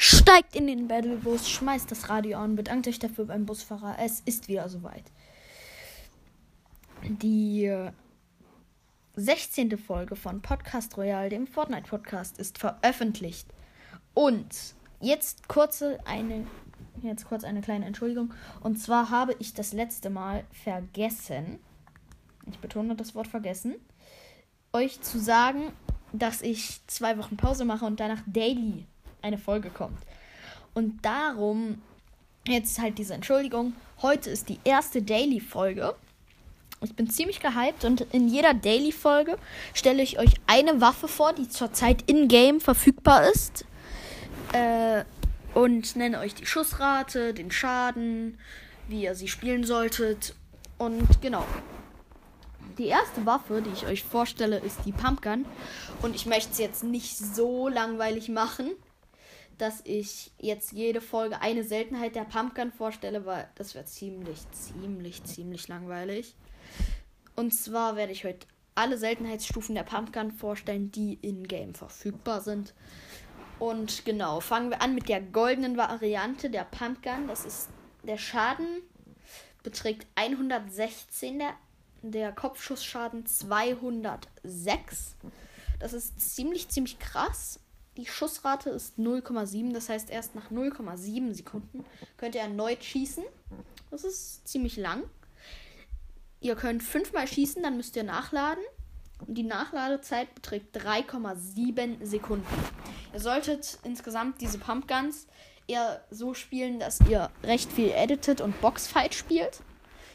Steigt in den Battlebus, schmeißt das Radio an, bedankt euch dafür beim Busfahrer. Es ist wieder soweit. Die 16. Folge von Podcast Royal, dem Fortnite Podcast, ist veröffentlicht. Und jetzt kurze eine jetzt kurz eine kleine Entschuldigung. Und zwar habe ich das letzte Mal vergessen, ich betone das Wort vergessen, euch zu sagen, dass ich zwei Wochen Pause mache und danach daily eine Folge kommt. Und darum jetzt halt diese Entschuldigung. Heute ist die erste Daily-Folge. Ich bin ziemlich gehypt und in jeder Daily-Folge stelle ich euch eine Waffe vor, die zurzeit in-game verfügbar ist. Äh, und nenne euch die Schussrate, den Schaden, wie ihr sie spielen solltet. Und genau. Die erste Waffe, die ich euch vorstelle, ist die Pumpgun. Und ich möchte es jetzt nicht so langweilig machen dass ich jetzt jede Folge eine Seltenheit der Pumpgun vorstelle, weil das wäre ziemlich, ziemlich, ziemlich langweilig. Und zwar werde ich heute alle Seltenheitsstufen der Pumpgun vorstellen, die in-game verfügbar sind. Und genau, fangen wir an mit der goldenen Variante der Pumpgun. Das ist der Schaden beträgt 116, der, der Kopfschussschaden 206. Das ist ziemlich, ziemlich krass. Die Schussrate ist 0,7, das heißt erst nach 0,7 Sekunden könnt ihr erneut schießen. Das ist ziemlich lang. Ihr könnt fünfmal schießen, dann müsst ihr nachladen. Und die Nachladezeit beträgt 3,7 Sekunden. Ihr solltet insgesamt diese Pumpguns eher so spielen, dass ihr recht viel editet und Boxfight spielt.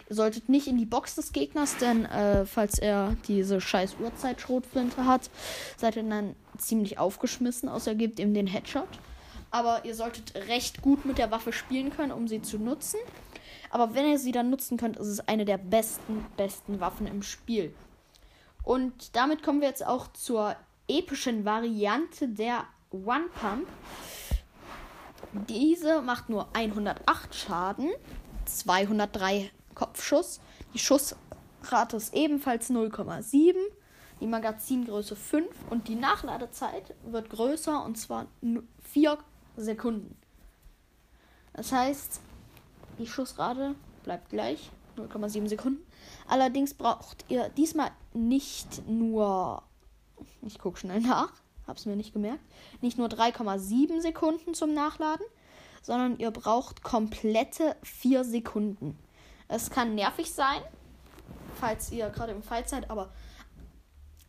Ihr solltet nicht in die Box des Gegners, denn äh, falls er diese scheiß Uhrzeit-Schrotflinte hat, seid ihr dann ziemlich aufgeschmissen, außer er gibt ihm den Headshot. Aber ihr solltet recht gut mit der Waffe spielen können, um sie zu nutzen. Aber wenn ihr sie dann nutzen könnt, ist es eine der besten, besten Waffen im Spiel. Und damit kommen wir jetzt auch zur epischen Variante der One Pump. Diese macht nur 108 Schaden, 203 Kopfschuss. Die Schussrate ist ebenfalls 0,7 die Magazingröße 5 und die Nachladezeit wird größer und zwar 4 Sekunden. Das heißt, die Schussrate bleibt gleich, 0,7 Sekunden. Allerdings braucht ihr diesmal nicht nur, ich gucke schnell nach, hab's mir nicht gemerkt, nicht nur 3,7 Sekunden zum Nachladen, sondern ihr braucht komplette 4 Sekunden. Es kann nervig sein, falls ihr gerade im Fight seid, aber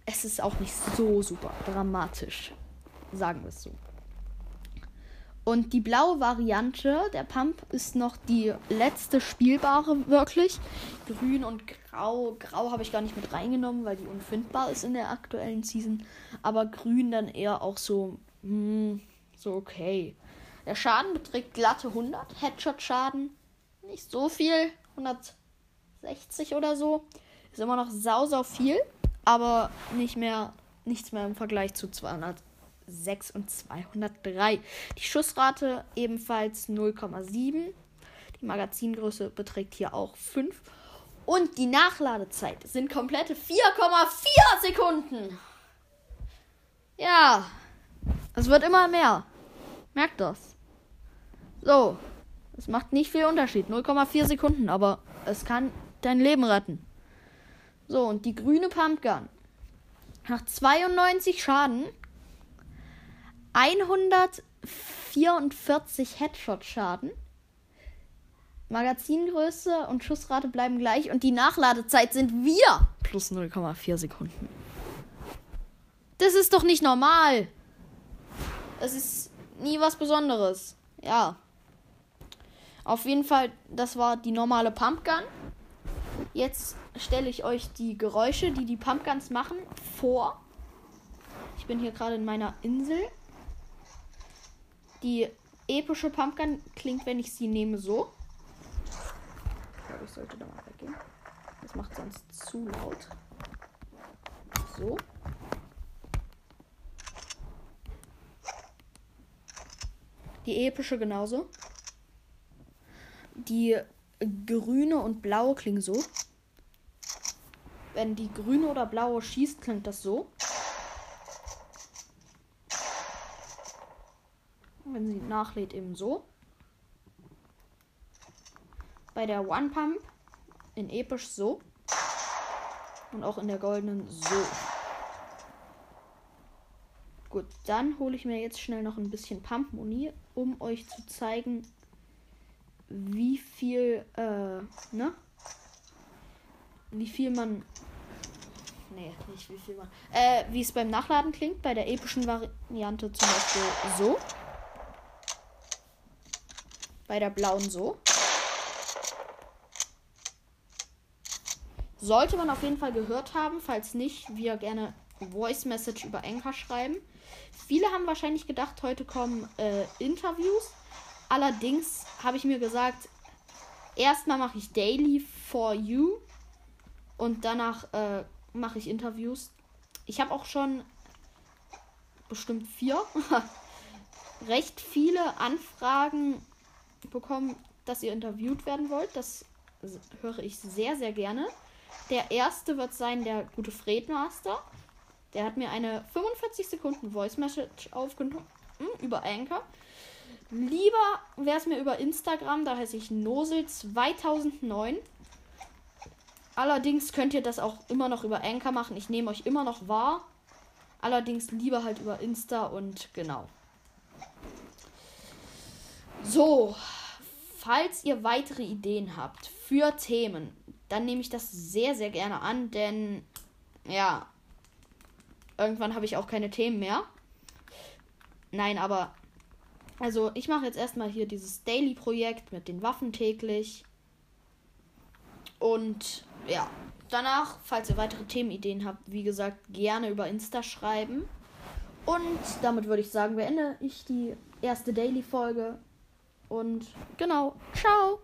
es ist auch nicht so super dramatisch. Sagen wir es so. Und die blaue Variante der Pump ist noch die letzte spielbare wirklich. Grün und Grau. Grau habe ich gar nicht mit reingenommen, weil die unfindbar ist in der aktuellen Season. Aber Grün dann eher auch so, mh, hm, so okay. Der Schaden beträgt glatte 100. Headshot-Schaden nicht so viel. 160 oder so. Ist immer noch sau, sau viel aber nicht mehr, nichts mehr im Vergleich zu 206 und 203. Die Schussrate ebenfalls 0,7. Die Magazingröße beträgt hier auch 5. Und die Nachladezeit sind komplette 4,4 Sekunden. Ja, es wird immer mehr. Merkt das. So, es macht nicht viel Unterschied. 0,4 Sekunden, aber es kann dein Leben retten. So, und die grüne Pumpgun. Nach 92 Schaden 144 Headshot-Schaden. Magazingröße und Schussrate bleiben gleich und die Nachladezeit sind wir plus 0,4 Sekunden. Das ist doch nicht normal. Das ist nie was Besonderes. Ja. Auf jeden Fall, das war die normale Pumpgun. Jetzt stelle ich euch die Geräusche, die die Pumpguns machen, vor. Ich bin hier gerade in meiner Insel. Die epische Pumpgun klingt, wenn ich sie nehme, so. Ich glaube, ich sollte da mal weggehen. Das macht sonst zu laut. So. Die epische genauso. Die grüne und blaue klingen so. Wenn die grüne oder blaue schießt, klingt das so. wenn sie nachlädt, eben so. Bei der One Pump in episch so. Und auch in der goldenen so. Gut, dann hole ich mir jetzt schnell noch ein bisschen Pump-Muni, um euch zu zeigen, wie viel, äh, ne? Wie viel man. Nee, nicht wie viel man. Äh, wie es beim Nachladen klingt, bei der epischen Variante zum Beispiel so. Bei der blauen so. Sollte man auf jeden Fall gehört haben. Falls nicht, wir gerne Voice Message über Anchor schreiben. Viele haben wahrscheinlich gedacht, heute kommen äh, Interviews. Allerdings habe ich mir gesagt, erstmal mache ich Daily for You und danach äh, mache ich Interviews. Ich habe auch schon bestimmt vier recht viele Anfragen bekommen, dass ihr interviewt werden wollt. Das höre ich sehr, sehr gerne. Der erste wird sein der gute Fredmaster. Der hat mir eine 45 Sekunden Voice Message aufgenommen über Anchor. Lieber wäre es mir über Instagram, da heiße ich Nosel2009. Allerdings könnt ihr das auch immer noch über Anchor machen. Ich nehme euch immer noch wahr. Allerdings lieber halt über Insta und genau. So, falls ihr weitere Ideen habt für Themen, dann nehme ich das sehr, sehr gerne an, denn ja, irgendwann habe ich auch keine Themen mehr. Nein, aber also ich mache jetzt erstmal hier dieses Daily-Projekt mit den Waffen täglich. Und ja, danach, falls ihr weitere Themenideen habt, wie gesagt, gerne über Insta schreiben. Und damit würde ich sagen, beende ich die erste Daily-Folge. Und genau, ciao!